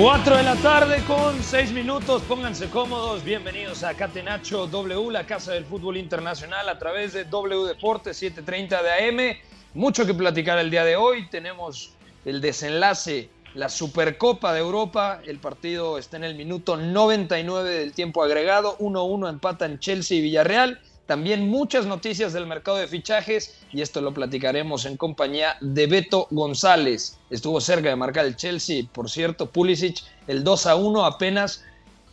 Cuatro de la tarde con seis minutos, pónganse cómodos, bienvenidos a Catenacho W, la casa del fútbol internacional a través de W Deportes 730 de AM. Mucho que platicar el día de hoy, tenemos el desenlace, la Supercopa de Europa, el partido está en el minuto 99 del tiempo agregado, 1-1 empatan Chelsea y Villarreal. También muchas noticias del mercado de fichajes y esto lo platicaremos en compañía de Beto González. Estuvo cerca de marcar el Chelsea, por cierto, Pulisic, el 2 a 1 apenas,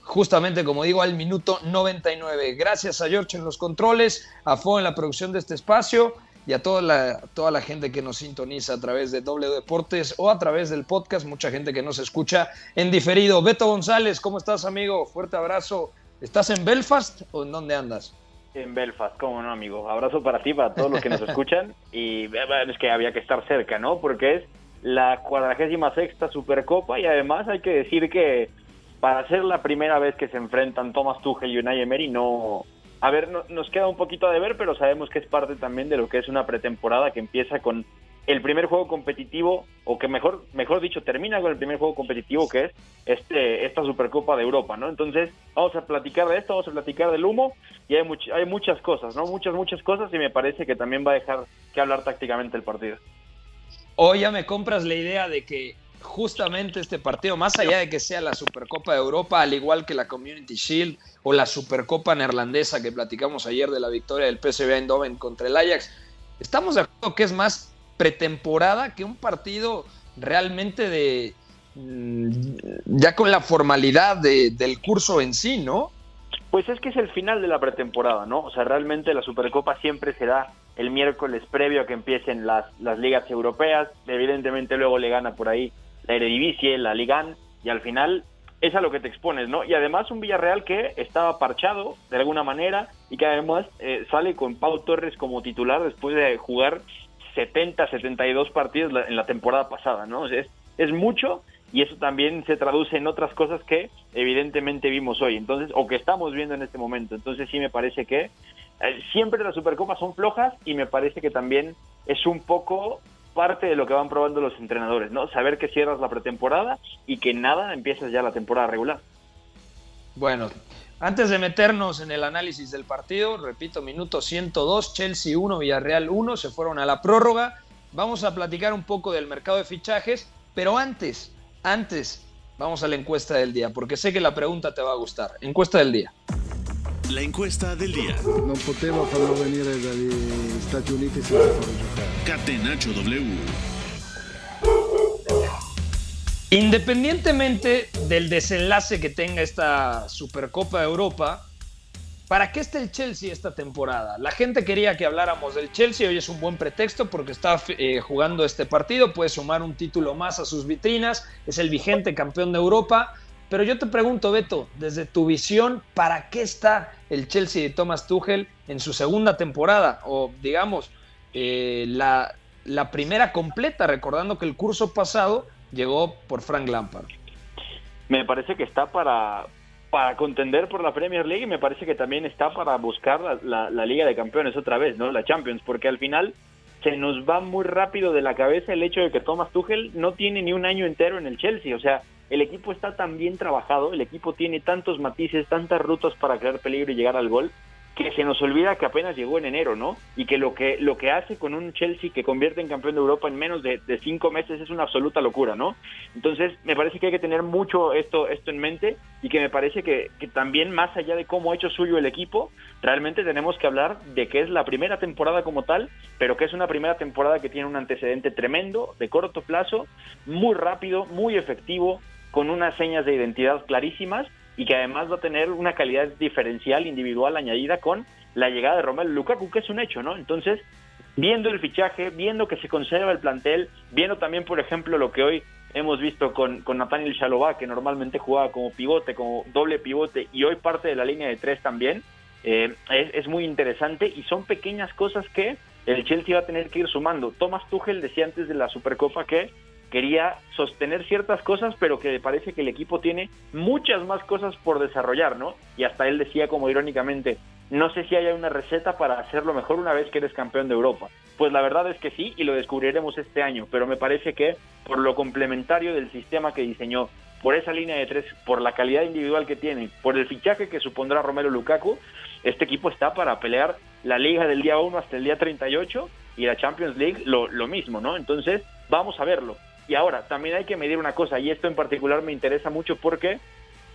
justamente como digo, al minuto 99. Gracias a George en los controles, a Fo en la producción de este espacio y a toda la, toda la gente que nos sintoniza a través de W Deportes o a través del podcast, mucha gente que nos escucha en diferido. Beto González, ¿cómo estás, amigo? Fuerte abrazo. ¿Estás en Belfast o en dónde andas? En Belfast, cómo no, amigo. Abrazo para ti, para todos los que nos escuchan. Y eh, es que había que estar cerca, ¿no? Porque es la cuadragésima sexta Supercopa y además hay que decir que para ser la primera vez que se enfrentan Thomas Tuchel y Unai Emery, no... A ver, no- nos queda un poquito a deber, pero sabemos que es parte también de lo que es una pretemporada que empieza con el primer juego competitivo, o que mejor, mejor dicho, termina con el primer juego competitivo que es este, esta Supercopa de Europa, ¿no? Entonces, vamos a platicar de esto, vamos a platicar del humo, y hay, much- hay muchas cosas, ¿no? Muchas, muchas cosas, y me parece que también va a dejar que hablar tácticamente el partido. Hoy ya me compras la idea de que justamente este partido, más allá de que sea la Supercopa de Europa, al igual que la Community Shield o la Supercopa neerlandesa que platicamos ayer de la victoria del PSV Eindhoven contra el Ajax, estamos de acuerdo que es más pretemporada que un partido realmente de mm, ya con la formalidad de- del curso en sí, ¿no? Pues es que es el final de la pretemporada, ¿no? O sea, realmente la Supercopa siempre se da el miércoles previo a que empiecen las, las ligas europeas. Evidentemente luego le gana por ahí la Eredivisie, la Ligan, y al final es a lo que te expones, ¿no? Y además un Villarreal que estaba parchado de alguna manera y que además eh, sale con Pau Torres como titular después de jugar 70, 72 partidos en la temporada pasada, ¿no? Es, es mucho y eso también se traduce en otras cosas que evidentemente vimos hoy, entonces, o que estamos viendo en este momento. Entonces sí me parece que eh, siempre las Supercopas son flojas y me parece que también es un poco parte de lo que van probando los entrenadores, ¿no? Saber que cierras la pretemporada y que nada empiezas ya la temporada regular. Bueno, antes de meternos en el análisis del partido, repito, minuto 102, Chelsea 1, Villarreal 1, se fueron a la prórroga. Vamos a platicar un poco del mercado de fichajes, pero antes, antes, vamos a la encuesta del día, porque sé que la pregunta te va a gustar. Encuesta del día. La encuesta del día. Non poteva farlo venire dagli Stati Uniti senza farlo giocare. Catenacho W. Independientemente del desenlace que tenga esta Supercopa de Europa, ¿para qué está el Chelsea esta temporada? La gente quería que habláramos del Chelsea, hoy es un buen pretexto porque está eh, jugando este partido, puede sumar un título más a sus vitrinas, es el vigente campeón de Europa, pero yo te pregunto, Beto, desde tu visión, ¿para qué está el Chelsea de Thomas Tuchel en su segunda temporada? O digamos, eh, la, la primera completa, recordando que el curso pasado llegó por Frank Lampard. Me parece que está para, para contender por la Premier League y me parece que también está para buscar la, la, Liga de Campeones otra vez, ¿no? La Champions, porque al final se nos va muy rápido de la cabeza el hecho de que Thomas Tuchel no tiene ni un año entero en el Chelsea, o sea, el equipo está tan bien trabajado, el equipo tiene tantos matices, tantas rutas para crear peligro y llegar al gol, que se nos olvida que apenas llegó en enero, ¿no? Y que lo que lo que hace con un Chelsea que convierte en campeón de Europa en menos de, cinco meses es una absoluta locura, ¿no? Entonces, me parece que hay que tener mucho esto, esto en mente y que me parece que, que también más allá de cómo ha hecho suyo el equipo, realmente tenemos que hablar de que es la primera temporada como tal, pero que es una primera temporada que tiene un antecedente tremendo, de corto plazo, muy rápido, muy efectivo, con unas señas de identidad clarísimas y que además va a tener una calidad diferencial individual añadida con la llegada de Romelu Lukaku, que es un hecho, ¿no? Entonces, viendo el fichaje, viendo que se conserva el plantel, viendo también, por ejemplo, lo que hoy hemos visto con, con Nathaniel Chalobah, que normalmente jugaba como pivote, como doble pivote, y hoy parte de la línea de tres también, eh, es, es, muy interesante y son pequeñas cosas que el Chelsea va a tener que ir sumando. Thomas Tuchel decía antes de la Supercopa que quería sostener ciertas cosas, pero que parece que el equipo tiene muchas más cosas por desarrollar, ¿no? Y hasta él decía como irónicamente, no sé si haya una receta para hacerlo mejor una vez que eres campeón de Europa. Pues la verdad es que sí, y lo descubriremos este año, pero me parece que por lo complementario del sistema que diseñó, por esa línea de tres, por la calidad individual que tiene, por el fichaje que supondrá Romero Lukaku, este equipo está para pelear la liga del día 1 hasta el día 38 y la Champions League lo, lo mismo, ¿no? Entonces, vamos a verlo. Y ahora, también hay que medir una cosa, y esto en particular me interesa mucho porque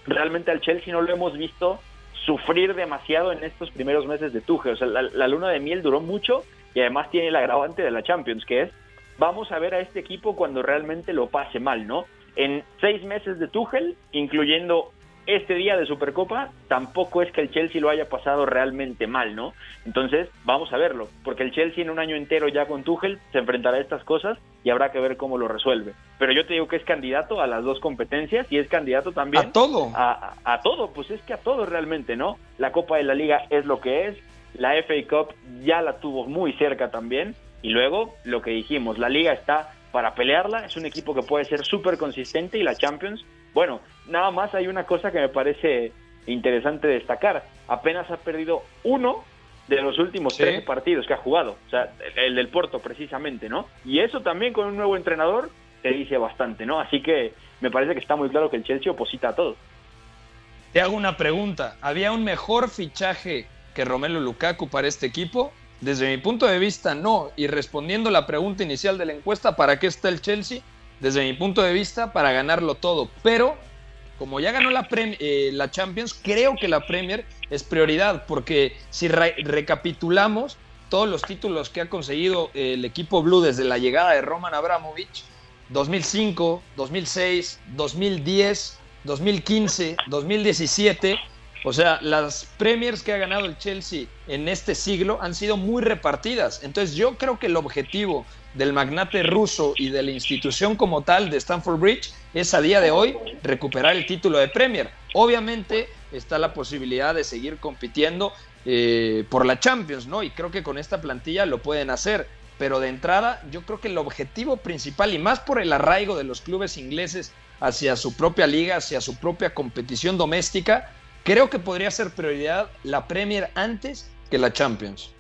realmente al Chelsea no lo hemos visto sufrir demasiado en estos primeros meses de Tuchel. O sea, la, luna de miel duró mucho y además tiene el agravante de la Champions, que es vamos a ver a este equipo cuando realmente lo pase mal, ¿no? En seis meses de Tuchel, incluyendo este día de Supercopa tampoco es que el Chelsea lo haya pasado realmente mal, ¿no? Entonces, vamos a verlo, porque el Chelsea en un año entero ya con Tuchel se enfrentará a estas cosas y habrá que ver cómo lo resuelve. Pero yo te digo que es candidato a las dos competencias y es candidato también a todo. A, a todo, pues es que a todo realmente, ¿no? La Copa de la Liga es lo que es, la FA Cup ya la tuvo muy cerca también y luego lo que dijimos, la liga está para pelearla, es un equipo que puede ser súper consistente y la Champions bueno, nada más hay una cosa que me parece interesante destacar. Apenas ha perdido uno de los últimos tres partidos que ha jugado. O sea, el del Porto precisamente, ¿no? Y eso también con un nuevo entrenador te dice bastante, ¿no? Así que me parece que está muy claro que el Chelsea oposita a todo. Te hago una pregunta. ¿Había un mejor fichaje que Romelu Lukaku para este equipo? Desde mi punto de vista, no. Y respondiendo la pregunta inicial de la encuesta, ¿para qué está el Chelsea? desde mi punto de vista, para ganarlo todo. Pero como ya ganó la, eh, la Champions, creo que la Premier es prioridad, porque si recapitulamos todos los títulos que ha conseguido el equipo blue desde la llegada de Roman Abramovich, 2005, 2006, 2010, 2015, 2017, o sea, las Premiers que ha ganado el Chelsea en este siglo han sido muy repartidas. Entonces yo creo que el objetivo del magnate ruso y de la institución como tal de Stanford Bridge es a día de hoy recuperar el título de Premier. Obviamente está la posibilidad de seguir compitiendo eh, por la Champions, ¿no? Y creo que con esta plantilla lo pueden hacer. Pero de entrada, yo creo que el objetivo principal, y más por el arraigo de los clubes ingleses hacia su propia liga, hacia su propia competición doméstica, creo que podría ser prioridad la Premier antes que la Champions.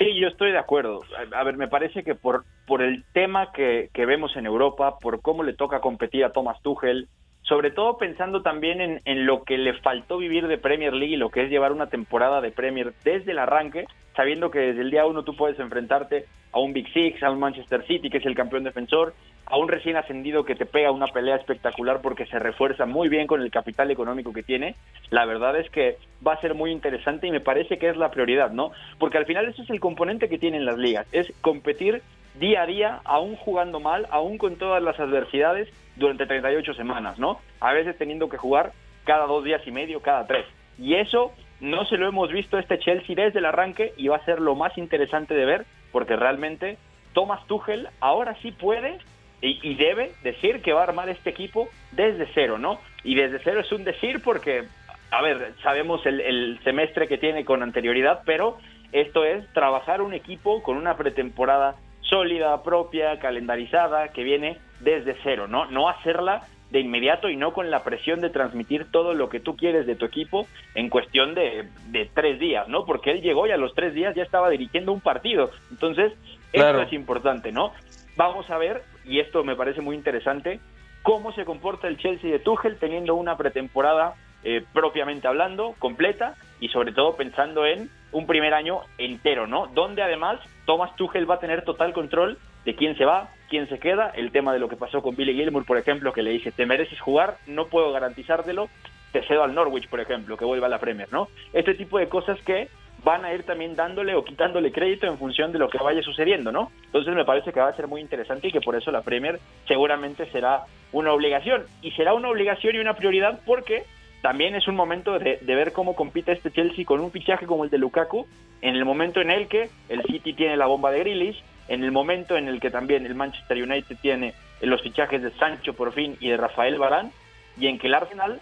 Sí, yo estoy de acuerdo. A, ver, me parece que por, por el tema que, que, vemos en Europa, por cómo le toca competir a Thomas Tuchel, sobre todo pensando también en, en, lo que le faltó vivir de Premier League y lo que es llevar una temporada de Premier desde el arranque, sabiendo que desde el día uno tú puedes enfrentarte a un Big Six, a un Manchester City, que es el campeón defensor, a un recién ascendido que te pega una pelea espectacular porque se refuerza muy bien con el capital económico que tiene, la verdad es que va a ser muy interesante y me parece que es la prioridad, ¿no? Porque al final eso es el componente que tienen las ligas, es competir día a día, aún jugando mal, aún con todas las adversidades durante 38 semanas, ¿no? A veces teniendo que jugar cada dos días y medio, cada tres. Y eso no se lo hemos visto este Chelsea desde el arranque y va a ser lo más interesante de ver porque realmente Thomas Tuchel ahora sí puede y, debe decir que va a armar este equipo desde cero, ¿no? Y desde cero es un decir porque, a ver, sabemos el, el semestre que tiene con anterioridad, pero esto es trabajar un equipo con una pretemporada sólida, propia, calendarizada, que viene desde cero, ¿no? No hacerla de inmediato y no con la presión de transmitir todo lo que tú quieres de tu equipo en cuestión de, de tres días, ¿no? Porque él llegó y a los tres días ya estaba dirigiendo un partido. Entonces, esto es importante, ¿no? Vamos a ver, y esto me parece muy interesante, cómo se comporta el Chelsea de Tuchel teniendo una pretemporada eh, propiamente hablando, completa, y sobre todo pensando en un primer año entero, ¿no? Donde además Thomas Tuchel va a tener total control de quién se va, quién se queda, el tema de lo que pasó con Billy Gilmour, por ejemplo, que le dije, te mereces jugar, no puedo garantizártelo, te cedo al Norwich, por ejemplo, que vuelva a la Premier, ¿no? Este tipo de cosas que van a ir también dándole o quitándole crédito en función de lo que vaya sucediendo, ¿no? Entonces me parece que va a ser muy interesante y que por eso la Premier seguramente será una obligación. Y será una obligación y una prioridad porque también es un momento de, ver cómo compite este Chelsea con un fichaje como el de Lukaku, en el momento en el que el City tiene la bomba de Grealish, en el momento en el que también el Manchester United tiene los fichajes de Sancho por fin y de Rafael Barán, y en que el Arsenal,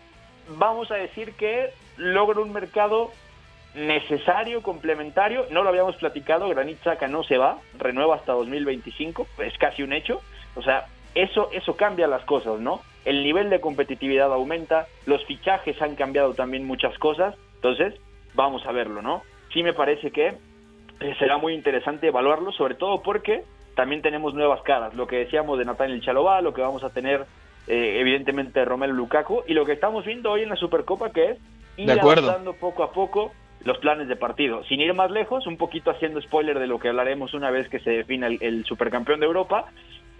vamos a decir que logra un mercado necesario, complementario, no lo habíamos platicado, Granit Xhaka no se va, renueva hasta 2025, es casi un hecho, o sea, eso, eso cambia las cosas, ¿no? El nivel de competitividad aumenta, los fichajes han cambiado también muchas cosas, entonces vamos a verlo, ¿no? Sí me parece que eh, será muy interesante evaluarlo, sobre todo porque también tenemos nuevas caras, lo que decíamos de Nathaniel Chalobá, lo que vamos a tener eh, evidentemente de Romelu Lukaku y lo que estamos viendo hoy en la Supercopa que es ir avanzando poco a poco los planes de partido. Sin ir más lejos, un poquito haciendo spoiler de lo que hablaremos una vez que se defina el supercampeón de Europa,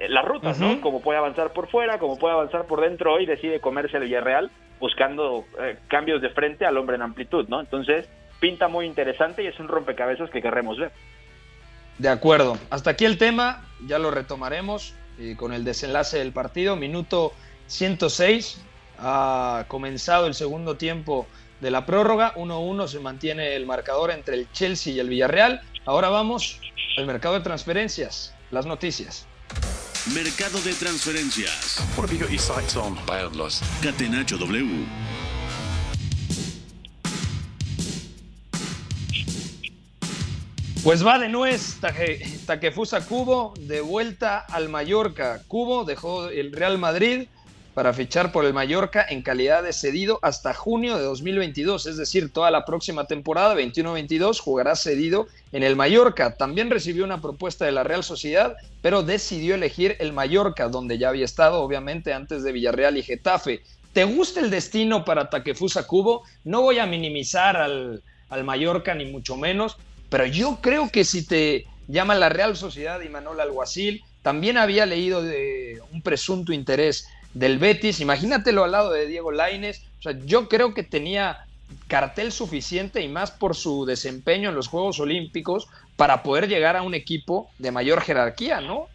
las rutas, ¿no? Como puede avanzar por fuera, como puede avanzar por dentro, hoy decide comerse el Villarreal buscando eh, cambios de frente al hombre en amplitud, ¿no? Entonces, pinta muy interesante y es un rompecabezas que querremos ver. De acuerdo. Hasta aquí el tema, ya lo retomaremos eh, con el desenlace del partido. Minuto 106, ha comenzado el segundo tiempo de la prórroga. 1-1 se mantiene el marcador entre el Chelsea y el Villarreal. Ahora vamos al mercado de transferencias, las noticias. Mercado de transferencias. What have you got your sights on? Boundless. Catenacho W. Pues va de nuez Takefusa Cubo de vuelta al Mallorca. Cubo dejó el Real Madrid para fichar por el Mallorca en calidad de cedido hasta junio de 2022, es decir, toda la próxima temporada 21-22 jugará cedido en el Mallorca. También recibió una propuesta de la Real Sociedad, pero decidió elegir el Mallorca, donde ya había estado obviamente antes de Villarreal y Getafe. ¿Te gusta el destino para Takefusa Cubo? No voy a minimizar al, al Mallorca ni mucho menos, pero yo creo que si te llama la Real Sociedad y Manuel Alguacil, también había leído de un presunto interés del Betis. Imagínatelo al lado de Diego Laines. O sea, yo creo que tenía cartel suficiente y más por su desempeño en los Juegos Olímpicos para poder llegar a un equipo de mayor jerarquía, ¿no?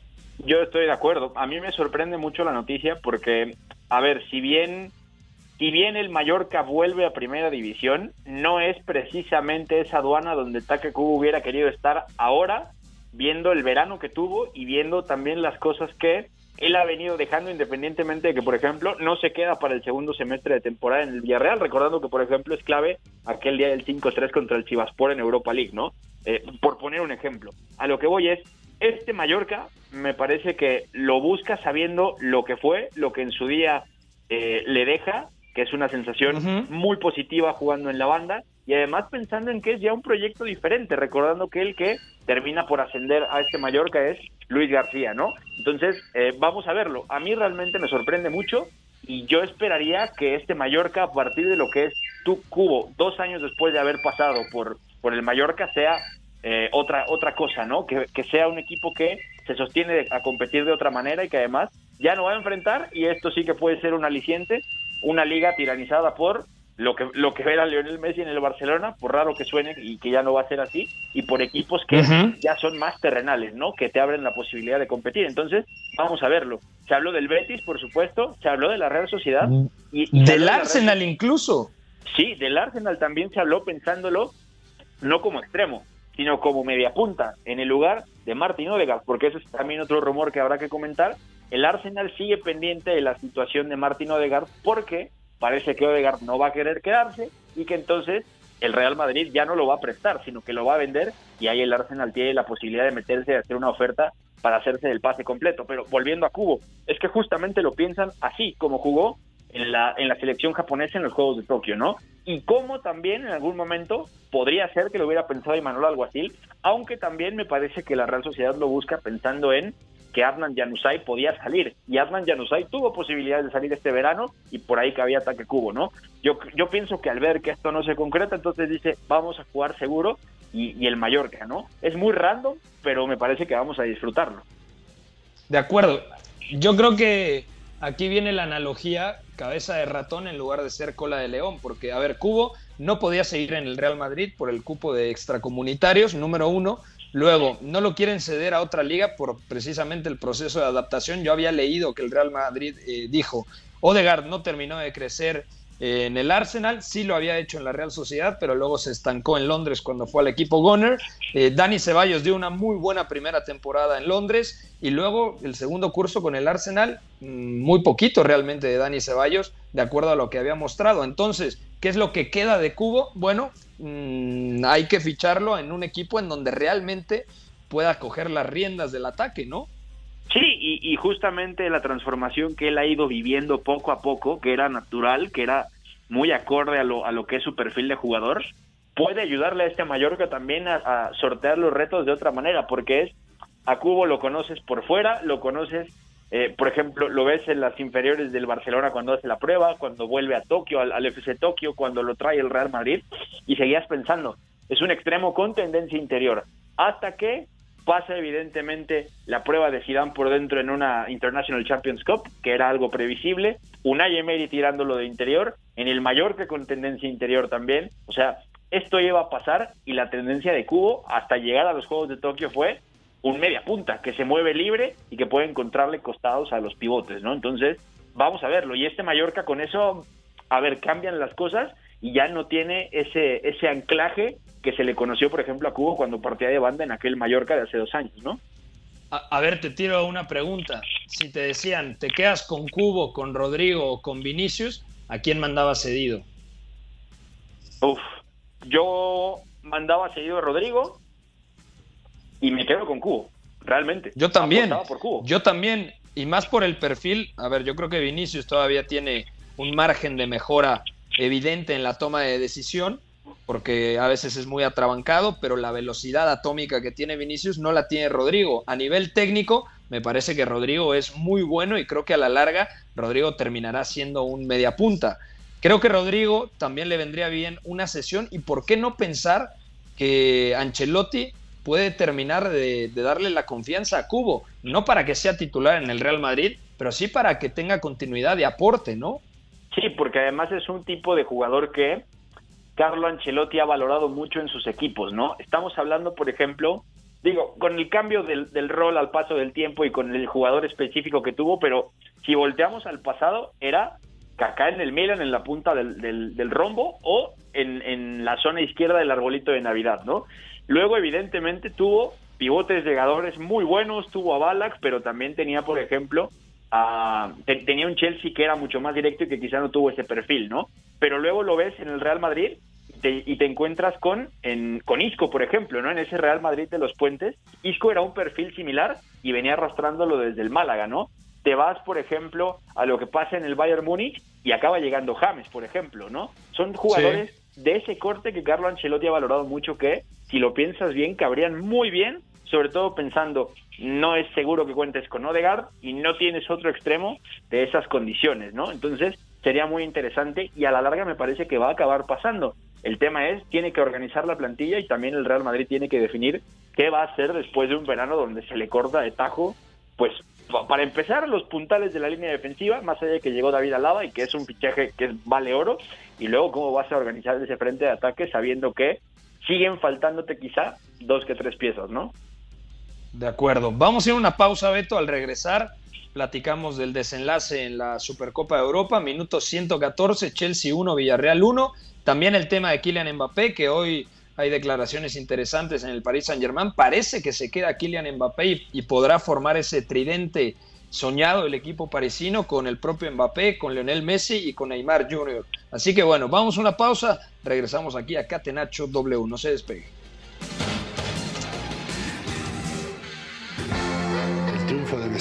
Yo estoy de acuerdo. A mí me sorprende mucho la noticia porque, a ver, si bien, si bien el Mallorca vuelve a Primera División, no es precisamente esa aduana donde Take Cubo hubiera querido estar ahora, viendo el verano que tuvo y viendo también las cosas que él ha venido dejando independientemente de que, por ejemplo, no se queda para el segundo semestre de temporada en el Villarreal, recordando que, por ejemplo, es clave aquel día del 5-3 contra el Chivaspor en Europa League, ¿no? Eh, por poner un ejemplo. A lo que voy es, este Mallorca me parece que lo busca sabiendo lo que fue, lo que en su día eh, le deja, que es una sensación muy positiva jugando en la banda, y además pensando en que es ya un proyecto diferente, recordando que el que termina por ascender a este Mallorca es Luis García, ¿no? Entonces, eh, vamos a verlo. A mí realmente me sorprende mucho y yo esperaría que este Mallorca, a partir de lo que es tu cubo, dos años después de haber pasado por, por el Mallorca, sea eh, otra, otra cosa, ¿no? Que, que sea un equipo que se sostiene a competir de otra manera y que además ya no va a enfrentar, y esto sí que puede ser un aliciente, una liga tiranizada por lo que lo que era Lionel Messi en el Barcelona, por raro que suene y que ya no va a ser así, y por equipos que ya son más terrenales, ¿no? Que te abren la posibilidad de competir. Entonces, vamos a verlo. Se habló del Betis, por supuesto, se habló de la Real Sociedad y, del Arsenal incluso. Sí, del Arsenal también se habló pensándolo no como extremo, sino como media punta en el lugar de Martin Odegaard, porque ese es también otro rumor que habrá que comentar. El Arsenal sigue pendiente de la situación de Martin Odegaard porque parece que Odegaard no va a querer quedarse y que entonces el Real Madrid ya no lo va a prestar, sino que lo va a vender y ahí el Arsenal tiene la posibilidad de meterse a hacer una oferta para hacerse el pase completo. Pero volviendo a Cubo, es que justamente lo piensan así, como jugó en la, en la selección japonesa en los Juegos de Tokio, ¿no? Y como también en algún momento podría ser que lo hubiera pensado Imanol Alguacil, aunque también me parece que la Real Sociedad lo busca pensando en que Adnan Januzaj podía salir. Y Adnan Januzaj tuvo posibilidades de salir este verano y por ahí que había ataque cubo, ¿no? Yo, yo pienso que al ver que esto no se concreta, entonces dice, vamos a jugar seguro y, y el Mallorca, ¿no? Es muy random, pero me parece que vamos a disfrutarlo. De acuerdo. Yo creo que aquí viene la analogía cabeza de ratón en lugar de ser cola de león, porque, a ver, Cubo no podía seguir en el Real Madrid por el cupo de extracomunitarios, número uno. Luego, no lo quieren ceder a otra liga por precisamente el proceso de adaptación. Yo había leído que el Real Madrid eh, dijo, Odegaard no terminó de crecer eh, en el Arsenal, sí lo había hecho en la Real Sociedad, pero luego se estancó en Londres cuando fue al equipo Gunner. Eh, Dani Ceballos dio una muy buena primera temporada en Londres y luego el segundo curso con el Arsenal, mm, muy poquito realmente de Dani Ceballos, de acuerdo a lo que había mostrado. Entonces, ¿qué es lo que queda de Cubo? Bueno, mmm, hay que ficharlo en un equipo en donde realmente pueda coger las riendas del ataque, ¿no? Sí, y, y, justamente la transformación que él ha ido viviendo poco a poco, que era natural, que era muy acorde a lo, a lo que es su perfil de jugador, puede ayudarle a este Mallorca también a, a sortear los retos de otra manera, porque es, a Cubo lo conoces por fuera, lo conoces, eh, por ejemplo, lo ves en las inferiores del Barcelona cuando hace la prueba, cuando vuelve a Tokio, al, FC Tokio, cuando lo trae el Real Madrid, y seguías pensando, es un extremo con tendencia interior, hasta que pasa evidentemente la prueba de Zidane por dentro en una International Champions Cup, que era algo previsible, Unai Emery tirándolo de interior, en el Mallorca con tendencia interior también, o sea, esto iba a pasar y la tendencia de Cubo hasta llegar a los Juegos de Tokio fue un media punta que se mueve libre y que puede encontrarle costados a los pivotes, ¿no? Entonces, vamos a verlo y este Mallorca con eso, a ver, cambian las cosas y ya no tiene ese ese anclaje que se le conoció, por ejemplo, a Cubo cuando partía de banda en aquel Mallorca de hace dos años, ¿no? A, a, ver, te tiro una pregunta. Si te decían, ¿te quedas con Cubo, con Rodrigo o con Vinicius? ¿A quién mandaba cedido? Uf, yo mandaba cedido a Rodrigo y me quedo con Cubo, realmente. Yo también. Por Cubo. Yo también, y más por el perfil. A ver, yo creo que Vinicius todavía tiene un margen de mejora evidente en la toma de decisión porque a veces es muy atrabancado, pero la velocidad atómica que tiene Vinicius no la tiene Rodrigo. A nivel técnico, me parece que Rodrigo es muy bueno y creo que a la larga Rodrigo terminará siendo un mediapunta. Creo que Rodrigo también le vendría bien una sesión y por qué no pensar que Ancelotti puede terminar de, darle la confianza a Cubo, no para que sea titular en el Real Madrid, pero sí para que tenga continuidad de aporte, ¿no? Sí, porque además es un tipo de jugador que Carlo Ancelotti ha valorado mucho en sus equipos, ¿no? Estamos hablando, por ejemplo, digo, con el cambio del, del, rol al paso del tiempo y con el jugador específico que tuvo, pero si volteamos al pasado, era Kaká en el Milan en la punta del, del, del rombo o en, la zona izquierda del arbolito de Navidad, ¿no? Luego, evidentemente, tuvo pivotes llegadores muy buenos, tuvo a Balak, pero también tenía, por ejemplo, tenía un Chelsea que era mucho más directo y que quizá no tuvo ese perfil, ¿no? Pero luego lo ves en el Real Madrid y te encuentras con, con Isco, por ejemplo, ¿no? En ese Real Madrid de los puentes, Isco era un perfil similar y venía arrastrándolo desde el Málaga, ¿no? Te vas, por ejemplo, a lo que pasa en el Bayern Múnich y acaba llegando James, por ejemplo, ¿no? Son jugadores. De ese corte que Carlo Ancelotti ha valorado mucho que, si lo piensas bien, cabrían muy bien, sobre todo pensando, no es seguro que cuentes con Odegaard y no tienes otro extremo de esas condiciones, ¿no? Entonces, sería muy interesante y a la larga me parece que va a acabar pasando. El tema es, tiene que organizar la plantilla y también el Real Madrid tiene que definir qué va a hacer después de un verano donde se le corta de tajo, pues para empezar los puntales de la línea defensiva, más allá de que llegó David Alaba y que es un fichaje que vale oro, y luego cómo vas a organizar ese frente de ataque sabiendo que siguen faltándote quizá dos que tres piezas, ¿no? De acuerdo. Vamos a ir a una pausa, Beto. Al regresar, platicamos del desenlace en la Supercopa de Europa, minuto 114, Chelsea 1, Villarreal 1. También el tema de Kylian Mbappé, que hoy hay declaraciones interesantes en el Paris Saint-Germain. Parece que se queda Kylian Mbappé y, y, podrá formar ese tridente soñado el equipo parisino con el propio Mbappé, con Lionel Messi y con Neymar Jr. Así que bueno, vamos a una pausa, regresamos aquí a Catenacho W, no se despegue.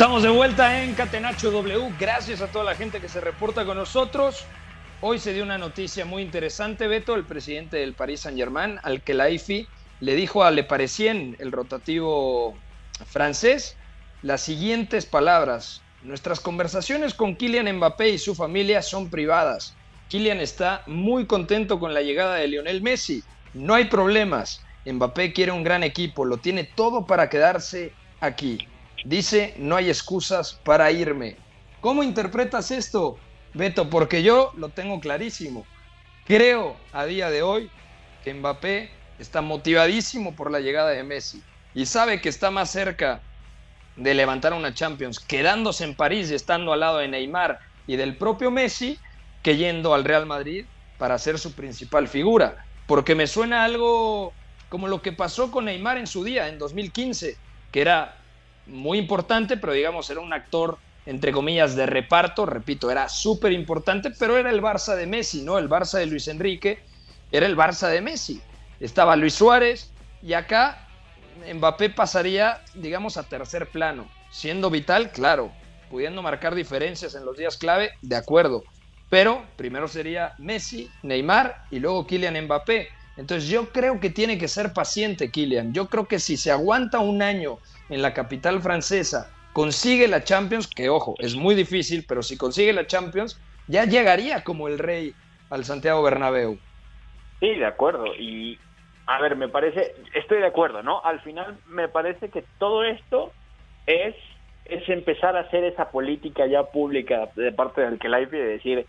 Estamos de vuelta en Catenacho W. Gracias a toda la gente que se reporta con nosotros. Hoy se dio una noticia muy interesante, Beto, el presidente del Paris Saint-Germain, al que la IFI le dijo a Le Parisien, el rotativo francés, las siguientes palabras. Nuestras conversaciones con Kylian Mbappé y su familia son privadas. Kylian está muy contento con la llegada de Lionel Messi. No hay problemas. Mbappé quiere un gran equipo, lo tiene todo para quedarse aquí. Dice, no hay excusas para irme. ¿Cómo interpretas esto, Beto? Porque yo lo tengo clarísimo. Creo a día de hoy que Mbappé está motivadísimo por la llegada de Messi y sabe que está más cerca de levantar una Champions quedándose en París y estando al lado de Neymar y del propio Messi que yendo al Real Madrid para ser su principal figura. Porque me suena algo como lo que pasó con Neymar en su día, en 2015, que era muy importante, pero digamos, era un actor, entre comillas, de reparto, repito, era súper importante, pero era el Barça de Messi, ¿no? El Barça de Luis Enrique era el Barça de Messi. Estaba Luis Suárez y acá Mbappé pasaría, digamos, a tercer plano, siendo vital, claro, pudiendo marcar diferencias en los días clave, de acuerdo, pero primero sería Messi, Neymar y luego Kylian Mbappé. Entonces yo creo que tiene que ser paciente Kylian. Yo creo que si se aguanta un año en la capital francesa, consigue la Champions, que ojo, es muy difícil, pero si consigue la Champions, ya llegaría como el rey al Santiago Bernabéu. Sí, de acuerdo. Y a ver, me parece, estoy de acuerdo, ¿no? Al final me parece que todo esto es, es empezar a hacer esa política ya pública de parte del que y de decir,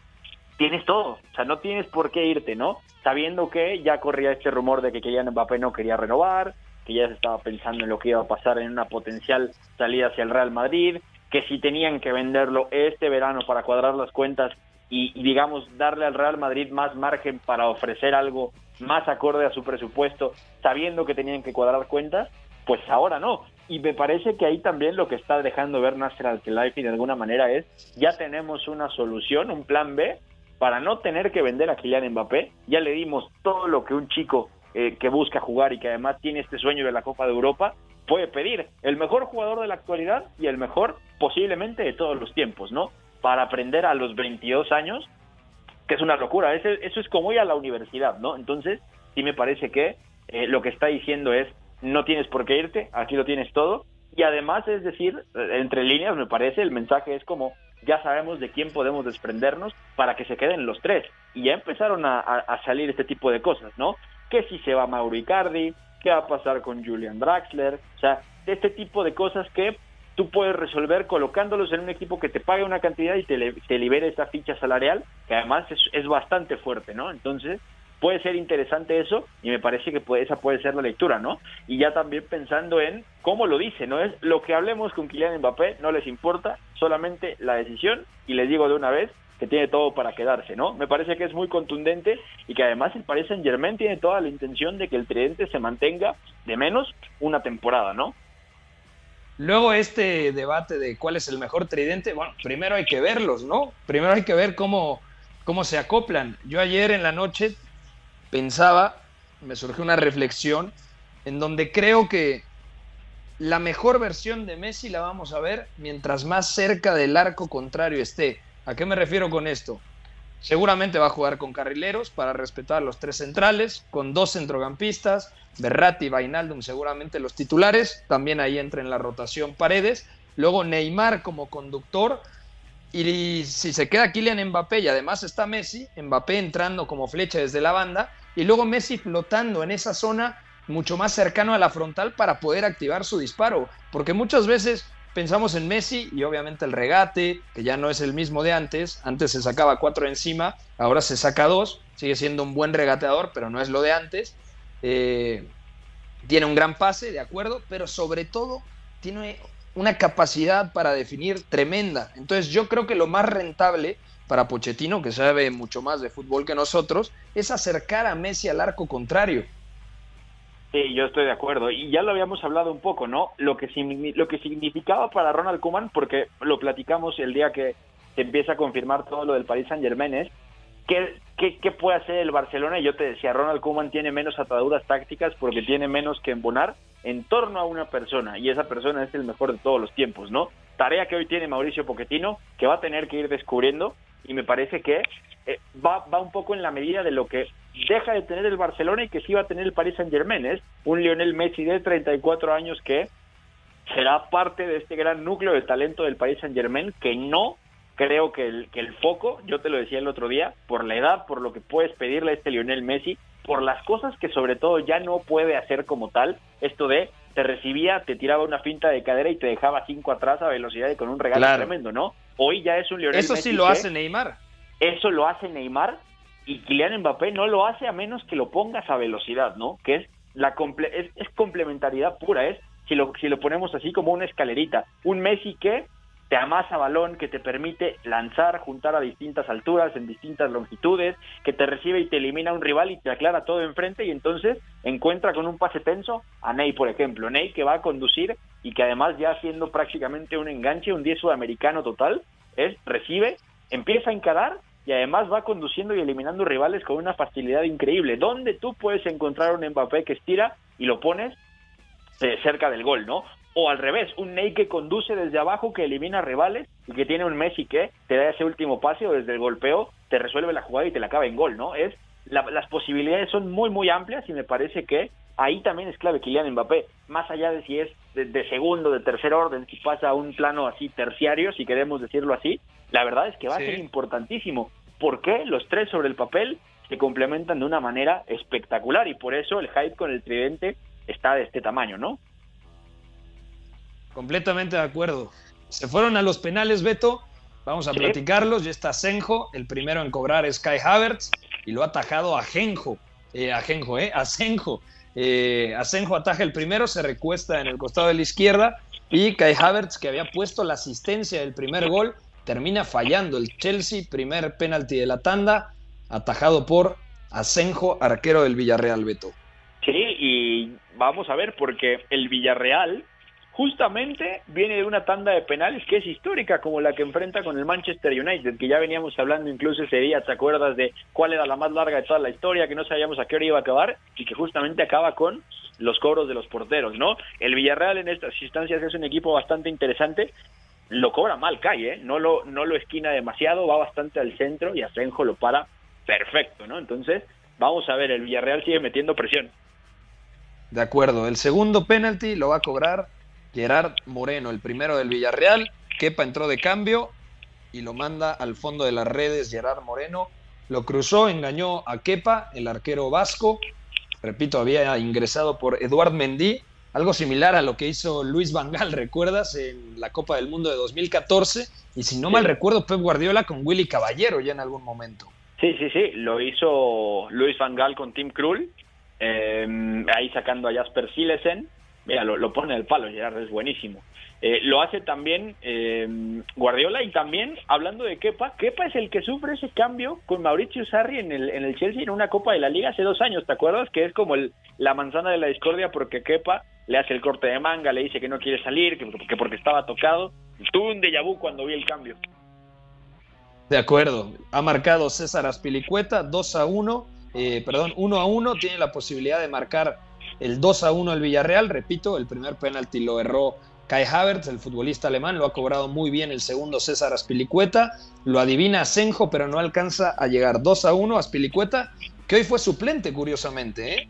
tienes todo, o sea, no tienes por qué irte, ¿no? Sabiendo que ya corría este rumor de que Kylian Mbappé no quería renovar, que ya se estaba pensando en lo que iba a pasar en una potencial salida hacia el Real Madrid, que si tenían que venderlo este verano para cuadrar las cuentas y, digamos darle al Real Madrid más margen para ofrecer algo más acorde a su presupuesto, sabiendo que tenían que cuadrar cuentas, pues ahora no. Y me parece que ahí también lo que está dejando ver Nasser Al-Khelaifi de alguna manera es, ya tenemos una solución, un plan B, para no tener que vender a Kylian Mbappé. Ya le dimos todo lo que un chico eh, que busca jugar y que además tiene este sueño de la Copa de Europa puede pedir. El mejor jugador de la actualidad y el mejor posiblemente de todos los tiempos, ¿no? Para aprender a los 22 años, que es una locura. Eso, es como ir a la universidad, ¿no? Entonces, sí me parece que eh, lo que está diciendo es, no tienes por qué irte, aquí lo tienes todo. Y además, es decir, eh, entre líneas, me parece, el mensaje es como, ya sabemos de quién podemos desprendernos para que se queden los tres. Y ya empezaron a, salir este tipo de cosas, ¿no? Que si se va Mauro Icardi, qué va a pasar con Julian Draxler, o sea, este tipo de cosas que tú puedes resolver colocándolos en un equipo que te pague una cantidad y te, te libere esa ficha salarial, que además es, es bastante fuerte, ¿no? Entonces, puede ser interesante eso y me parece que esa puede ser la lectura, ¿no? Y ya también pensando en cómo lo dice, ¿no? Es lo que hablemos con Kylian Mbappé, no les importa, solamente la decisión y les digo de una vez que tiene todo para quedarse, ¿no? Me parece que es muy contundente y que además el Paris Saint Germain tiene toda la intención de que el tridente se mantenga de menos una temporada, ¿no? Luego este debate de cuál es el mejor tridente, bueno, primero hay que verlos, ¿no? Primero hay que ver cómo, cómo se acoplan. Yo ayer en la noche pensaba, me surgió una reflexión en donde creo que la mejor versión de Messi la vamos a ver mientras más cerca del arco contrario esté. ¿A qué me refiero con esto? Seguramente va a jugar con carrileros para respetar los tres centrales, con dos centrocampistas, Berratti y Vainaldum seguramente los titulares, también ahí entra en la rotación Paredes, luego Neymar como conductor, y si se queda Kylian Mbappé y además está Messi, Mbappé entrando como flecha desde la banda, y luego Messi flotando en esa zona mucho más cercano a la frontal para poder activar su disparo, porque muchas veces pensamos en Messi y obviamente el regate, que ya no es el mismo de antes. Antes se sacaba cuatro encima, ahora se saca dos. Sigue siendo un buen regateador, pero no es lo de antes. Eh, tiene un gran pase, de acuerdo, pero sobre todo tiene una capacidad para definir tremenda. Entonces yo creo que lo más rentable para Pochettino, que sabe mucho más de fútbol que nosotros, es acercar a Messi al arco contrario. Sí, yo estoy de acuerdo. Y ya lo habíamos hablado un poco, ¿no? Lo que, lo que significaba para Ronald Koeman, porque lo platicamos el día que se empieza a confirmar todo lo del Paris Saint Germain, es ¿qué, qué, puede hacer el Barcelona? Y yo te decía, Ronald Koeman tiene menos ataduras tácticas porque tiene menos que embonar en torno a una persona, y esa persona es el mejor de todos los tiempos, ¿no? Tarea que hoy tiene Mauricio Pochettino, que va a tener que ir descubriendo, y me parece que eh, va, va un poco en la medida de lo que deja de tener el Barcelona y que sí va a tener el Paris Saint Germain. Es un Lionel Messi de 34 años que será parte de este gran núcleo de talento del Paris Saint Germain que no creo que el, que el foco, yo te lo decía el otro día, por la edad, por lo que puedes pedirle a este Lionel Messi, por las cosas que sobre todo ya no puede hacer como tal, esto de te recibía, te tiraba una finta de cadera y te dejaba cinco atrás a velocidad y con un regalo tremendo, ¿no? Hoy ya es un Lionel Eso sí lo hace Neymar. Eso lo hace Neymar y Kylian Mbappé no lo hace a menos que lo pongas a velocidad, ¿no? Que es la es, es, complementariedad pura, es si lo si lo ponemos así como una escalerita, un Messi que te amasa balón, que te permite lanzar, juntar a distintas alturas, en distintas longitudes, que te recibe y te elimina un rival y te aclara todo enfrente y entonces encuentra con un pase tenso a Ney, por ejemplo. Ney que va a conducir y que además ya siendo prácticamente un enganche, un 10 sudamericano total, es recibe, empieza a encarar y además va conduciendo y eliminando rivales con una facilidad increíble. ¿Dónde tú puedes encontrar un Mbappé que estira y lo pones eh, cerca del gol, ¿no? O al revés, un Ney que conduce desde abajo, que elimina rivales y que tiene un Messi que te da ese último pase o desde el golpeo te resuelve la jugada y te la acaba en gol, ¿no? Es las posibilidades son muy muy amplias y me parece que ahí también es clave Kylian Mbappé, más allá de si es de, segundo, de tercer orden, si pasa a un plano así terciario, si queremos decirlo así, la verdad es que va a ser importantísimo, porque los tres sobre el papel se complementan de una manera espectacular y por eso el hype con el tridente está de este tamaño, ¿no? Completamente de acuerdo. Se fueron a los penales, Beto. Vamos a platicarlos. Ya está Senjo. El primero en cobrar es Kai Havertz. Y lo ha atajado a Genjo. Eh, a Genjo, ¿eh? A Senjo. Eh, Asenjo ataja el primero, se recuesta en el costado de la izquierda. Y Kai Havertz, que había puesto la asistencia del primer gol, termina fallando el Chelsea. Primer penalti de la tanda. Atajado por Asenjo, arquero del Villarreal, Beto. Sí, y vamos a ver, porque el Villarreal justamente viene de una tanda de penales que es histórica, como la que enfrenta con el Manchester United, que ya veníamos hablando incluso ese día, ¿te acuerdas de cuál era la más larga de toda la historia, que no sabíamos a qué hora iba a acabar y que justamente acaba con los cobros de los porteros, ¿no? El Villarreal en estas instancias es un equipo bastante interesante, lo cobra mal calle, ¿eh? no lo no lo esquina demasiado, va bastante al centro y Asenjo lo para perfecto, ¿no? Entonces, vamos a ver, el Villarreal sigue metiendo presión. De acuerdo, el segundo penalti lo va a cobrar Gerard Moreno, el primero del Villarreal. Kepa entró de cambio y lo manda al fondo de las redes Gerard Moreno. Lo cruzó, engañó a Kepa, el arquero vasco. Repito, había ingresado por Eduard Mendy, algo similar a lo que hizo Luis Vangal, ¿recuerdas? En la Copa del Mundo de 2014. Y si no mal recuerdo, Pep Guardiola con Willy Caballero ya en algún momento. Sí, sí, sí, lo hizo Luis Vangal con Tim Krul, eh, ahí sacando a Jasper Silesen Mira, lo, pone el palo, Gerard es buenísimo. Eh, lo hace también eh, Guardiola y también, hablando de Kepa, Kepa es el que sufre ese cambio con Mauricio Sarri en el, en el Chelsea en una Copa de la Liga hace dos años, ¿te acuerdas? Que es como la manzana de la discordia porque Kepa le hace el corte de manga, le dice que no quiere salir, que, porque estaba tocado. Tuve un déjà vu cuando vi el cambio. De acuerdo, ha marcado César Aspilicueta 2 a 1, eh, perdón, 1 a 1, tiene la posibilidad de marcar el 2 a 1 del Villarreal, repito, el primer penalti lo erró Kai Havertz, el futbolista alemán, lo ha cobrado muy bien el segundo César Aspilicueta, lo adivina Senjo, pero no alcanza a llegar 2 a 1 a Aspilicueta, que hoy fue suplente, curiosamente. ¿eh?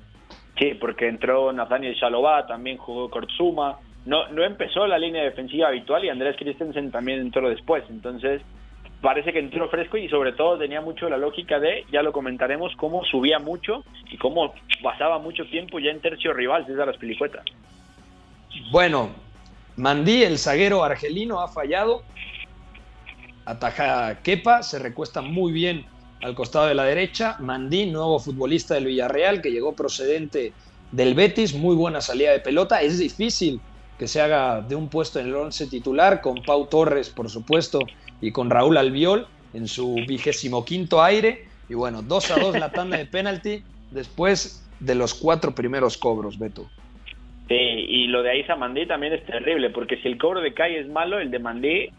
Sí, porque entró Nathaniel Chalová, también jugó Kortsuma, no, no empezó la línea defensiva habitual y Andrés Christensen también entró después, entonces parece que entró fresco y sobre todo tenía mucho la lógica de, ya lo comentaremos, cómo subía mucho y cómo pasaba mucho tiempo ya en tercio rival desde las pelicuetas. Bueno, Mandí, el zaguero argelino, ha fallado. Ataja Kepa, se recuesta muy bien al costado de la derecha. Mandí, nuevo futbolista del Villarreal, que llegó procedente del Betis, muy buena salida de pelota. Es difícil que se haga de un puesto en el once titular, con Pau Torres, por supuesto, y con Raúl Albiol en su vigésimo quinto aire. Y bueno, 2 a 2 la tanda de penalti después de los cuatro primeros cobros, Beto. Sí, y lo de Aiza Mandí también es terrible, porque si el cobro de Kai es malo, el de Mandí,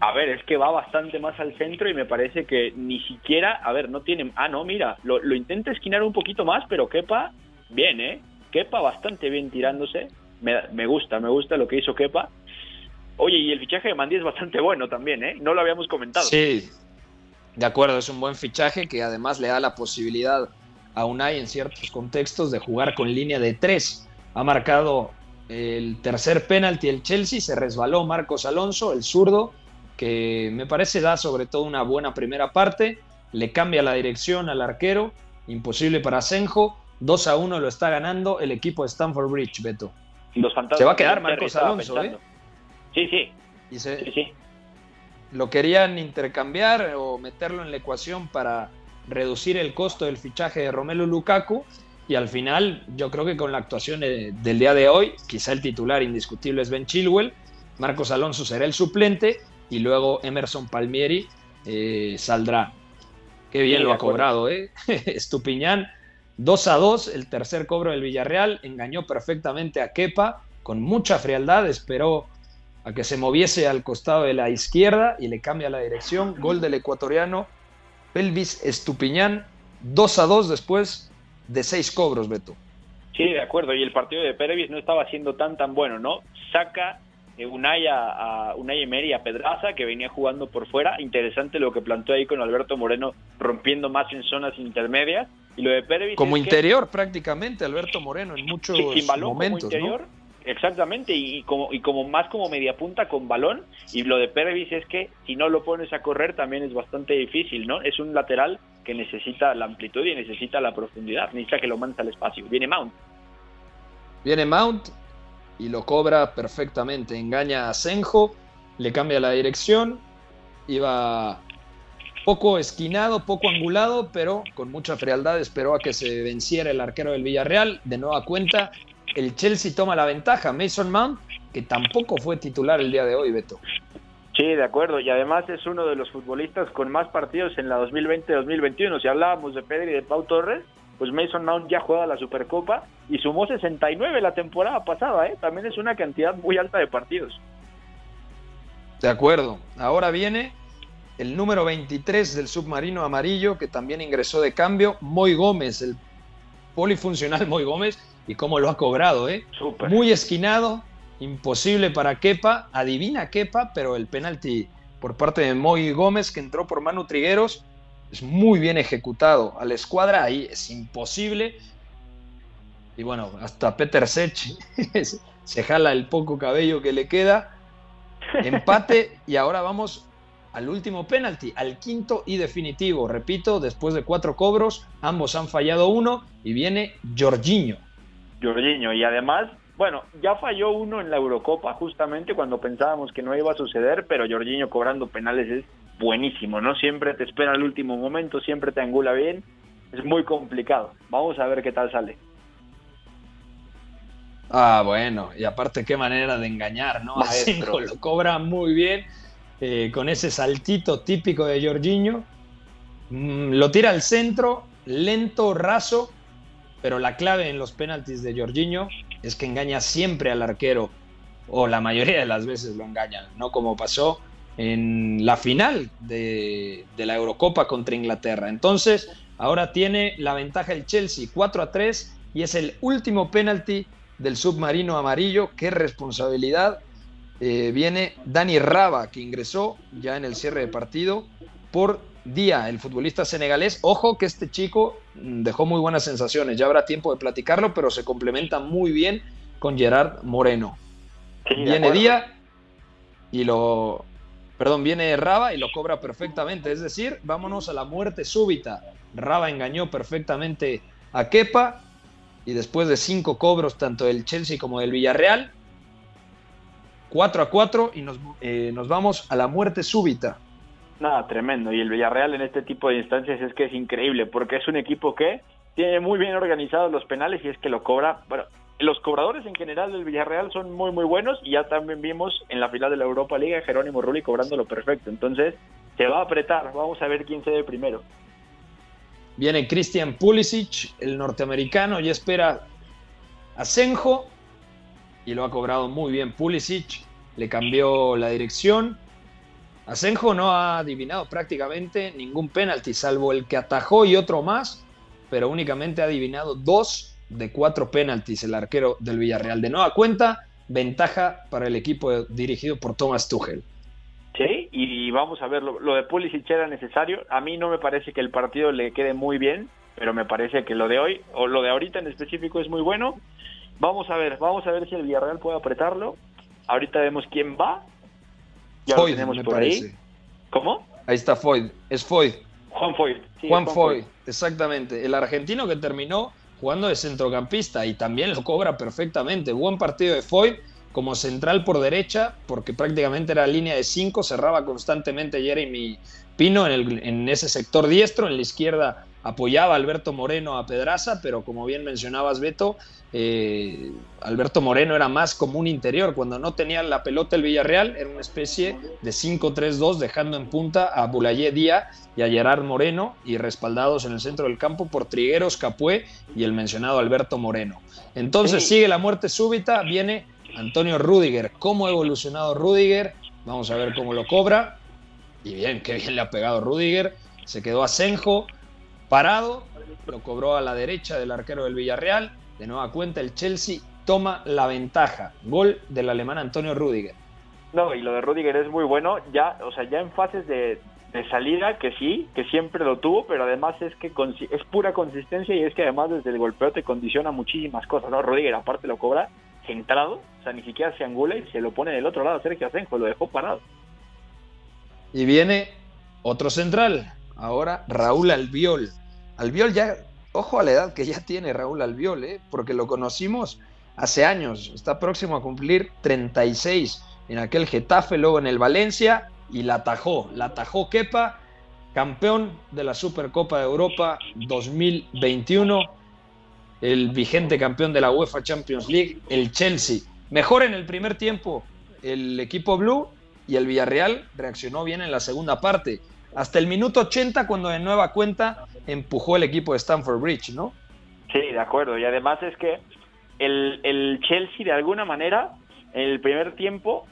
a ver, es que va bastante más al centro y me parece que ni siquiera, a ver, no tiene, ah, no, mira, lo, lo intenta esquinar un poquito más, pero Kepa, bien, ¿eh? Kepa bastante bien tirándose, me, me gusta, me gusta lo que hizo Kepa. Oye, y el fichaje de Mandí es bastante bueno también, ¿eh? No lo habíamos comentado. Sí, de acuerdo, es un buen fichaje que además le da la posibilidad a Unai en ciertos contextos de jugar con línea de tres. Ha marcado el tercer penalti el Chelsea, se resbaló Marcos Alonso, el zurdo, que me parece da sobre todo una buena primera parte, le cambia la dirección al arquero, imposible para Senjo, 2 a 1 lo está ganando el equipo de Stamford Bridge, Beto. se va a quedar Marcos Alonso, ¿eh? Sí, sí. sí, sí. Lo querían intercambiar o meterlo en la ecuación para reducir el costo del fichaje de Romelu Lukaku y al final yo creo que con la actuación del día de hoy, quizá el titular indiscutible es Ben Chilwell, Marcos Alonso será el suplente y luego Emerson Palmieri eh, saldrá. Qué bien lo ha cobrado, ¿eh? Estupiñán, 2 a 2, el tercer cobro del Villarreal, engañó perfectamente a Kepa, con mucha frialdad, esperó a que se moviese al costado de la izquierda y le cambia la dirección. Gol del ecuatoriano Pelvis Estupiñán, 2 a 2 después de seis cobros, Beto. Sí, de acuerdo. Y el partido de Pelvis no estaba siendo tan tan bueno, ¿no? Saca eh, Unai a, Unai Emery a Pedraza, que venía jugando por fuera. Interesante lo que planteó ahí con Alberto Moreno, rompiendo más en zonas intermedias. Y lo de Pervis Como interior, prácticamente, Alberto Moreno, en muchos momentos. interior, Exactamente, y, como, y como más como media punta con balón, y lo de Pervis es que si no lo pones a correr también es bastante difícil, ¿no? Es un lateral que necesita la amplitud y necesita la profundidad, necesita que lo mandes al espacio. Viene Mount. Viene Mount y lo cobra perfectamente, engaña a Senjo, le cambia la dirección, iba poco esquinado, poco angulado, pero con mucha frialdad esperó a que se venciera el arquero del Villarreal, de nueva cuenta el Chelsea toma la ventaja. Mason Mount, que tampoco fue titular el día de hoy, Beto. Sí, de acuerdo. Y además es uno de los futbolistas con más partidos en la 2020-2021. Si hablábamos de Pedri y de Pau Torres, pues Mason Mount ya juega la Supercopa y sumó 69 la temporada pasada. ¿eh? También es una cantidad muy alta de partidos. De acuerdo. Ahora viene el número 23 del submarino amarillo, que también ingresó de cambio, Moy Gómez, el polifuncional Moy Gómez, y cómo lo ha cobrado, ¿eh? Muy esquinado, imposible para Kepa, adivina Kepa, pero el penalti por parte de Moy Gómez que entró por Manu Trigueros es muy bien ejecutado. A la escuadra ahí es imposible. Y bueno, hasta Peter Sech se jala el poco cabello que le queda. Empate y ahora vamos al último penalti, al quinto y definitivo. Repito, después de cuatro cobros, ambos han fallado uno y viene Jorginho. Jorginho. Y además, bueno, ya falló uno en la Eurocopa justamente cuando pensábamos que no iba a suceder, pero Jorginho cobrando penales es buenísimo, ¿no? Siempre te espera al último momento, siempre te angula bien. Es muy complicado. Vamos a ver qué tal sale. Ah, bueno, y aparte qué manera de engañar, ¿no? Maestro. lo cobra muy bien, eh, con ese saltito típico de Jorginho. Mm, lo tira al centro, lento, raso, pero la clave en los penaltis de Jorginho es que engaña siempre al arquero, o la mayoría de las veces lo engaña, no como pasó en la final de, la Eurocopa contra Inglaterra. Entonces, ahora tiene la ventaja el Chelsea 4 a 3 y es el último penalti del submarino amarillo. Qué responsabilidad. Eh, viene Dani Raba, que ingresó ya en el cierre de partido por Día, el futbolista senegalés. Ojo que este chico mm, dejó muy buenas sensaciones, ya habrá tiempo de platicarlo, pero se complementa muy bien con Gerard Moreno. viene Día y lo... Perdón, viene Raba y lo cobra perfectamente. Es decir, vámonos a la muerte súbita. Raba engañó perfectamente a Kepa y después de cinco cobros, tanto del Chelsea como del Villarreal, 4 a 4 y nos, eh, nos vamos a la muerte súbita. Nada, tremendo. Y el Villarreal en este tipo de instancias es que es increíble, porque es un equipo que tiene muy bien organizados los penales y es que lo cobra. Bueno, los cobradores en general del Villarreal son muy, muy buenos y ya también vimos en la final de la Europa Liga Jerónimo Rulli cobrándolo perfecto. Entonces, se va a apretar. Vamos a ver quién se ve primero. Viene Christian Pulisic, el norteamericano, y espera a Senjo y lo ha cobrado muy bien Pulisic. Le cambió la dirección. Asenjo no ha adivinado prácticamente ningún penalti, salvo el que atajó y otro más, pero únicamente ha adivinado dos de cuatro penaltis el arquero del Villarreal. De nueva cuenta, ventaja para el equipo dirigido por Thomas Tuchel. Sí, y vamos a ver, lo, de Pulisic era necesario. A mí no me parece que el partido le quede muy bien, pero me parece que lo de hoy, o lo de ahorita en específico, es muy bueno. Vamos a ver, vamos a ver si el Villarreal puede apretarlo. Ahorita vemos quién va ya Foyd, tenemos por ahí. ¿Cómo? Ahí está Foyd. Es Foyd. Juan Foyd. Juan, Foyd, exactamente. El argentino que terminó jugando de centrocampista y también lo cobra perfectamente. Buen partido de Foyd como central por derecha, porque prácticamente era línea de cinco, cerraba constantemente Jeremy Pino en, el, en ese sector diestro, en la izquierda apoyaba a Alberto Moreno a Pedraza, pero como bien mencionabas, Beto, eh, Alberto Moreno era más como un interior. Cuando no tenía la pelota el Villarreal, era una especie de 5-3-2, dejando en punta a Bulayé Díaz y a Gerard Moreno, y respaldados en el centro del campo por Trigueros, Capué y el mencionado Alberto Moreno. Entonces sigue la muerte súbita, viene Antonio Rudiger. ¿Cómo ha evolucionado Rudiger? Vamos a ver cómo lo cobra. Y bien, qué bien le ha pegado Rudiger. Se quedó a Senjo, parado, lo cobró a la derecha del arquero del Villarreal. De nueva cuenta, el Chelsea toma la ventaja. Gol del alemán Antonio Rudiger. No, y lo de Rudiger es muy bueno, ya, o sea, ya en fases de, salida, que sí, que siempre lo tuvo, pero además es que es pura consistencia y es que además desde el golpeo te condiciona muchísimas cosas, ¿no? Rudiger aparte lo cobra centrado, o sea, ni siquiera se angula y se lo pone del otro lado Sergio Asenjo, lo dejó parado. Y viene otro central, ahora Raúl Albiol. Albiol ya, ojo a la edad que ya tiene Raúl Albiol, ¿eh? porque lo conocimos hace años, está próximo a cumplir 36 en aquel Getafe, luego en el Valencia y la atajó, la atajó Kepa, campeón de la Supercopa de Europa 2021, el vigente campeón de la UEFA Champions League, el Chelsea. Mejor en el primer tiempo el equipo blue y el Villarreal reaccionó bien en la segunda parte hasta el minuto 80 cuando de nueva cuenta empujó el equipo de Stamford Bridge, ¿no? Sí, de acuerdo. Y además es que el, Chelsea de alguna manera en el primer tiempo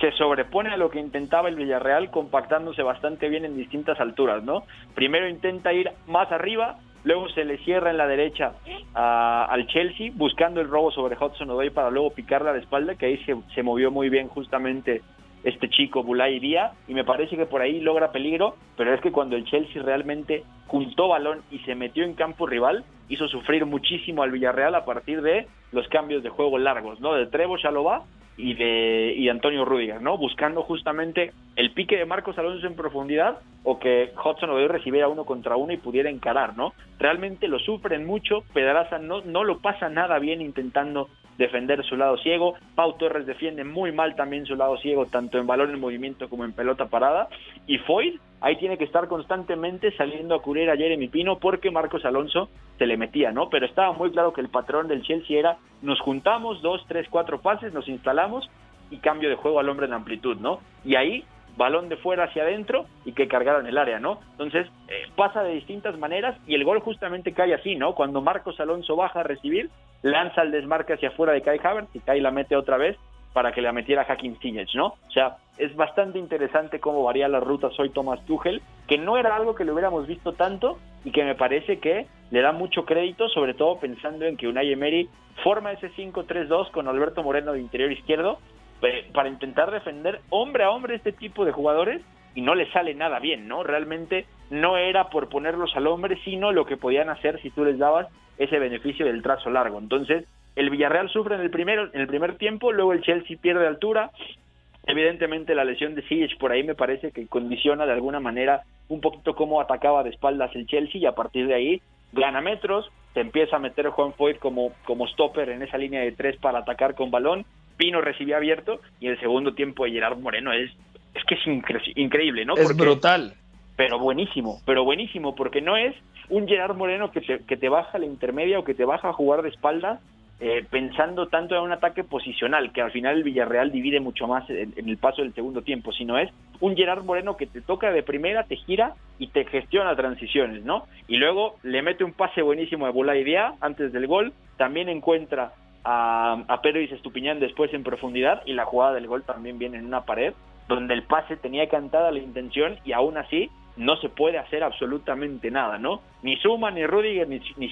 se sobrepone a lo que intentaba el Villarreal compactándose bastante bien en distintas alturas, ¿no? Primero intenta ir más arriba, luego se le cierra en la derecha al Chelsea buscando el robo sobre Hudson Odoi para luego picarle a la espalda, que ahí se movió muy bien justamente este chico Bulay Díaz y me parece que por ahí logra peligro, pero es que cuando el Chelsea realmente juntó balón y se metió en campo rival, hizo sufrir muchísimo al Villarreal a partir de los cambios de juego largos, ¿no? De Trevo Chalobah y de y Antonio Rudiger, ¿no? Buscando justamente el pique de Marcos Alonso en profundidad o que Hudson Odoi recibiera uno contra uno y pudiera encarar, ¿no? Realmente lo sufren mucho, Pedraza no, no lo pasa nada bien intentando defender su lado ciego. Pau Torres defiende muy mal también su lado ciego, tanto en balón en movimiento como en pelota parada. Y Foyd ahí tiene que estar constantemente saliendo a cubrir a Jeremy Pino porque Marcos Alonso se le metía, ¿no? Pero estaba muy claro que el patrón del Chelsea era nos juntamos, dos, tres, cuatro pases, nos instalamos y cambio de juego al hombre en amplitud, ¿no? Y ahí balón de fuera hacia adentro y que cargaron el área, ¿no? Entonces eh, pasa de distintas maneras y el gol justamente cae así, ¿no? Cuando Marcos Alonso baja a recibir, lanza el desmarque hacia afuera de Kai Havertz y Kai la mete otra vez para que la metiera Hakim Ziyech, ¿no? O sea, es bastante interesante cómo varía las rutas hoy Thomas Tuchel, que no era algo que le hubiéramos visto tanto y que me parece que le da mucho crédito, sobre todo pensando en que Unai Emery forma ese 5-3-2 con Alberto Moreno de interior izquierdo para intentar defender hombre a hombre este tipo de jugadores y no le sale nada bien, ¿no? Realmente no era por ponerlos al hombre, sino lo que podían hacer si tú les dabas ese beneficio del trazo largo. Entonces, el Villarreal sufre en el primero, en el primer tiempo, luego el Chelsea pierde altura. Evidentemente la lesión de Ziyech por ahí me parece que condiciona de alguna manera un poquito cómo atacaba de espaldas el Chelsea y a partir de ahí gana metros, se empieza a meter Juan Foyt como, como stopper en esa línea de tres para atacar con balón Pino recibía abierto y el segundo tiempo de Gerard Moreno es, es que es increíble, ¿no? Es brutal. Pero buenísimo, pero buenísimo, porque no es un Gerard Moreno que te, que te baja la intermedia o que te baja a jugar de espalda eh, pensando tanto en un ataque posicional, que al final el Villarreal divide mucho más en, el paso del segundo tiempo, sino es un Gerard Moreno que te toca de primera, te gira y te gestiona transiciones, ¿no? Y luego le mete un pase buenísimo a Bulay Dia antes del gol, también encuentra a, a Pedro y Estupiñán después en profundidad y la jugada del gol también viene en una pared donde el pase tenía cantada la intención y aún así no se puede hacer absolutamente nada, ¿no? Ni Suma, ni Rudiger, ni, ni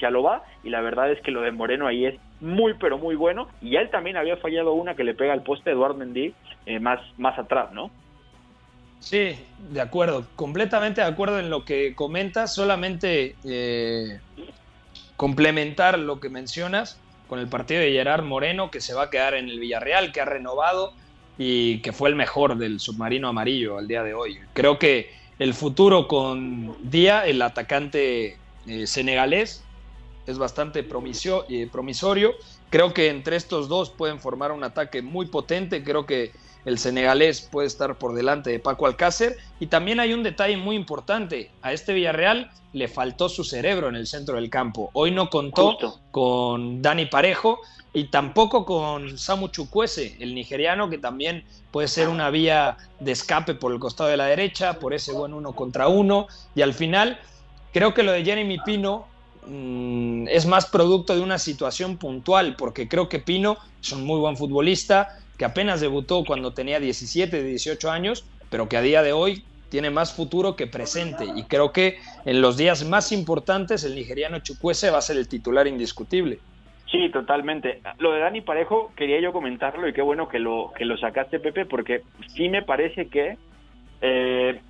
y la verdad es que lo de Moreno ahí es muy, pero muy bueno, y él también había fallado una que le pega al poste Eduardo Mendy eh, más, más atrás, ¿no? Sí, de acuerdo, completamente de acuerdo en lo que comentas, solamente eh, complementar lo que mencionas con el partido de Gerard Moreno, que se va a quedar en el Villarreal, que ha renovado y que fue el mejor del submarino amarillo al día de hoy. Creo que el futuro con Día, el atacante eh, senegalés, es bastante eh, promisorio. Creo que entre estos dos pueden formar un ataque muy potente. Creo que el senegalés puede estar por delante de Paco Alcácer. Y también hay un detalle muy importante. A este Villarreal le faltó su cerebro en el centro del campo. Hoy no contó con Dani Parejo y tampoco con Samu Chukwese, el nigeriano, que también puede ser una vía de escape por el costado de la derecha, por ese buen uno contra uno. Y al final, creo que lo de Jeremy Pino mm, es más producto de una situación puntual, porque creo que Pino es un muy buen futbolista, que apenas debutó cuando tenía 17, 18 años, pero que a día de hoy tiene más futuro que presente. Y creo que en los días más importantes el nigeriano Chukwese va a ser el titular indiscutible. Sí, totalmente. Lo de Dani Parejo quería yo comentarlo y qué bueno que lo que lo sacaste, Pepe, porque sí me parece que eh,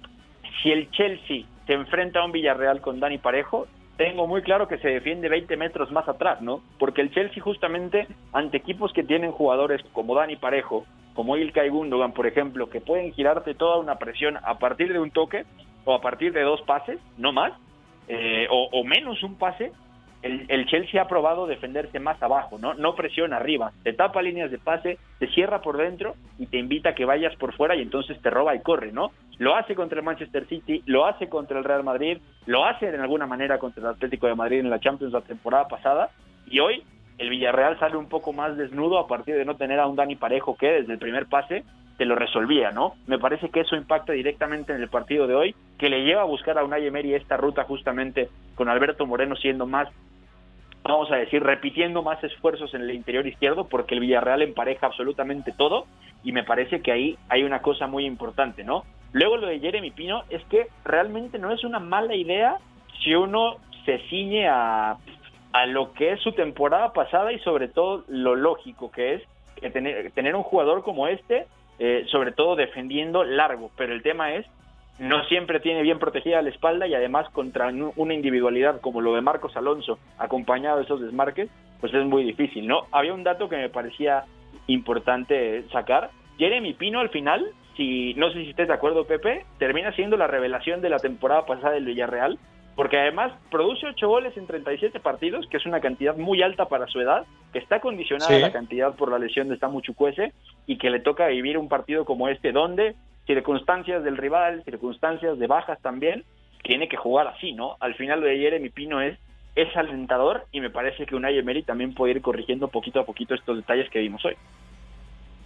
si el Chelsea se enfrenta a un Villarreal con Dani Parejo, tengo muy claro que se defiende 20 metros más atrás, ¿no? Porque el Chelsea justamente ante equipos que tienen jugadores como Dani Parejo, como Ilkay Gundogan, por ejemplo, que pueden girarte toda una presión a partir de un toque o a partir de dos pases, no más, eh, o, o menos un pase, el, Chelsea ha probado defenderse más abajo, ¿no? No presiona arriba, te tapa líneas de pase, te cierra por dentro y te invita a que vayas por fuera y entonces te roba y corre, ¿no? Lo hace contra el Manchester City, lo hace contra el Real Madrid, lo hace de alguna manera contra el Atlético de Madrid en la Champions la temporada pasada y hoy el Villarreal sale un poco más desnudo a partir de no tener a un Dani Parejo que desde el primer pase te lo resolvía, ¿no? Me parece que eso impacta directamente en el partido de hoy, que le lleva a buscar a Unai Emery esta ruta justamente con Alberto Moreno siendo más vamos a decir, repitiendo más esfuerzos en el interior izquierdo porque el Villarreal empareja absolutamente todo y me parece que ahí hay una cosa muy importante, ¿no? Luego lo de Jeremy Pino es que realmente no es una mala idea si uno se ciñe a, a lo que es su temporada pasada y sobre todo lo lógico que es que tener, tener un jugador como este, eh, sobre todo defendiendo largo, pero el tema es no siempre tiene bien protegida la espalda y además contra una individualidad como lo de Marcos Alonso, acompañado de esos desmarques, pues es muy difícil, ¿no? Había un dato que me parecía importante sacar. Jeremy Pino al final, si no sé si estés de acuerdo, Pepe, termina siendo la revelación de la temporada pasada del Villarreal, porque además produce 8 goles en 37 partidos, que es una cantidad muy alta para su edad, que está condicionada la cantidad por la lesión de Samu Chukwese y que le toca vivir un partido como este, donde circunstancias del rival, circunstancias de bajas también, tiene que jugar así, ¿no? Al final lo de Jeremy Pino es, es alentador y me parece que Unai Emery también puede ir corrigiendo poquito a poquito estos detalles que vimos hoy.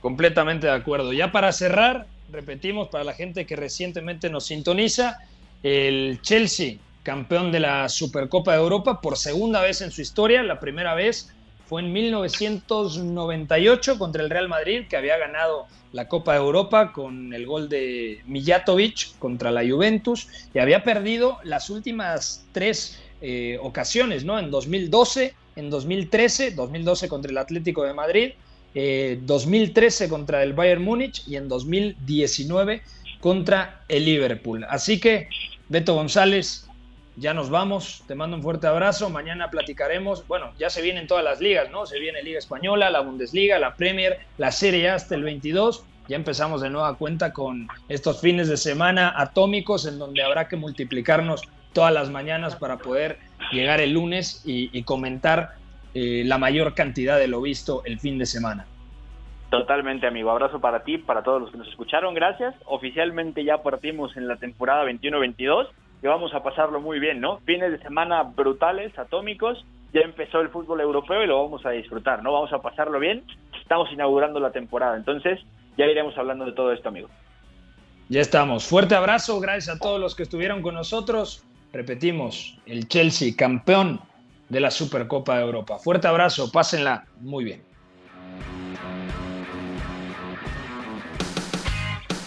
Completamente de acuerdo. Ya para cerrar, repetimos para la gente que recientemente nos sintoniza, el Chelsea, campeón de la Supercopa de Europa por segunda vez en su historia, la primera vez fue en 1998 contra el Real Madrid, que había ganado la Copa de Europa con el gol de Mijatovic contra la Juventus y había perdido las últimas tres eh, ocasiones, ¿no? En 2012, en 2013, 2012 contra el Atlético de Madrid, 2013 eh, contra el Bayern Múnich y en 2019 contra el Liverpool. Así que, Beto González, ya nos vamos, te mando un fuerte abrazo, mañana platicaremos, bueno, ya se vienen todas las ligas, ¿no? Se viene Liga Española, la Bundesliga, la Premier, la Serie A hasta el 22, ya empezamos de nueva cuenta con estos fines de semana atómicos en donde habrá que multiplicarnos todas las mañanas para poder llegar el lunes y, comentar eh, la mayor cantidad de lo visto el fin de semana. Totalmente, amigo. Abrazo para ti, para todos los que nos escucharon. Gracias. Oficialmente ya partimos en la temporada 21-22 y vamos a pasarlo muy bien, ¿no? Fines de semana brutales, atómicos. Ya empezó el fútbol europeo y lo vamos a disfrutar, ¿no? Vamos a pasarlo bien. Estamos inaugurando la temporada. Entonces, ya iremos hablando de todo esto, amigo. Ya estamos. Fuerte abrazo. Gracias a todos los que estuvieron con nosotros. Repetimos, el Chelsea, campeón de la Supercopa de Europa. Fuerte abrazo. Pásenla muy bien.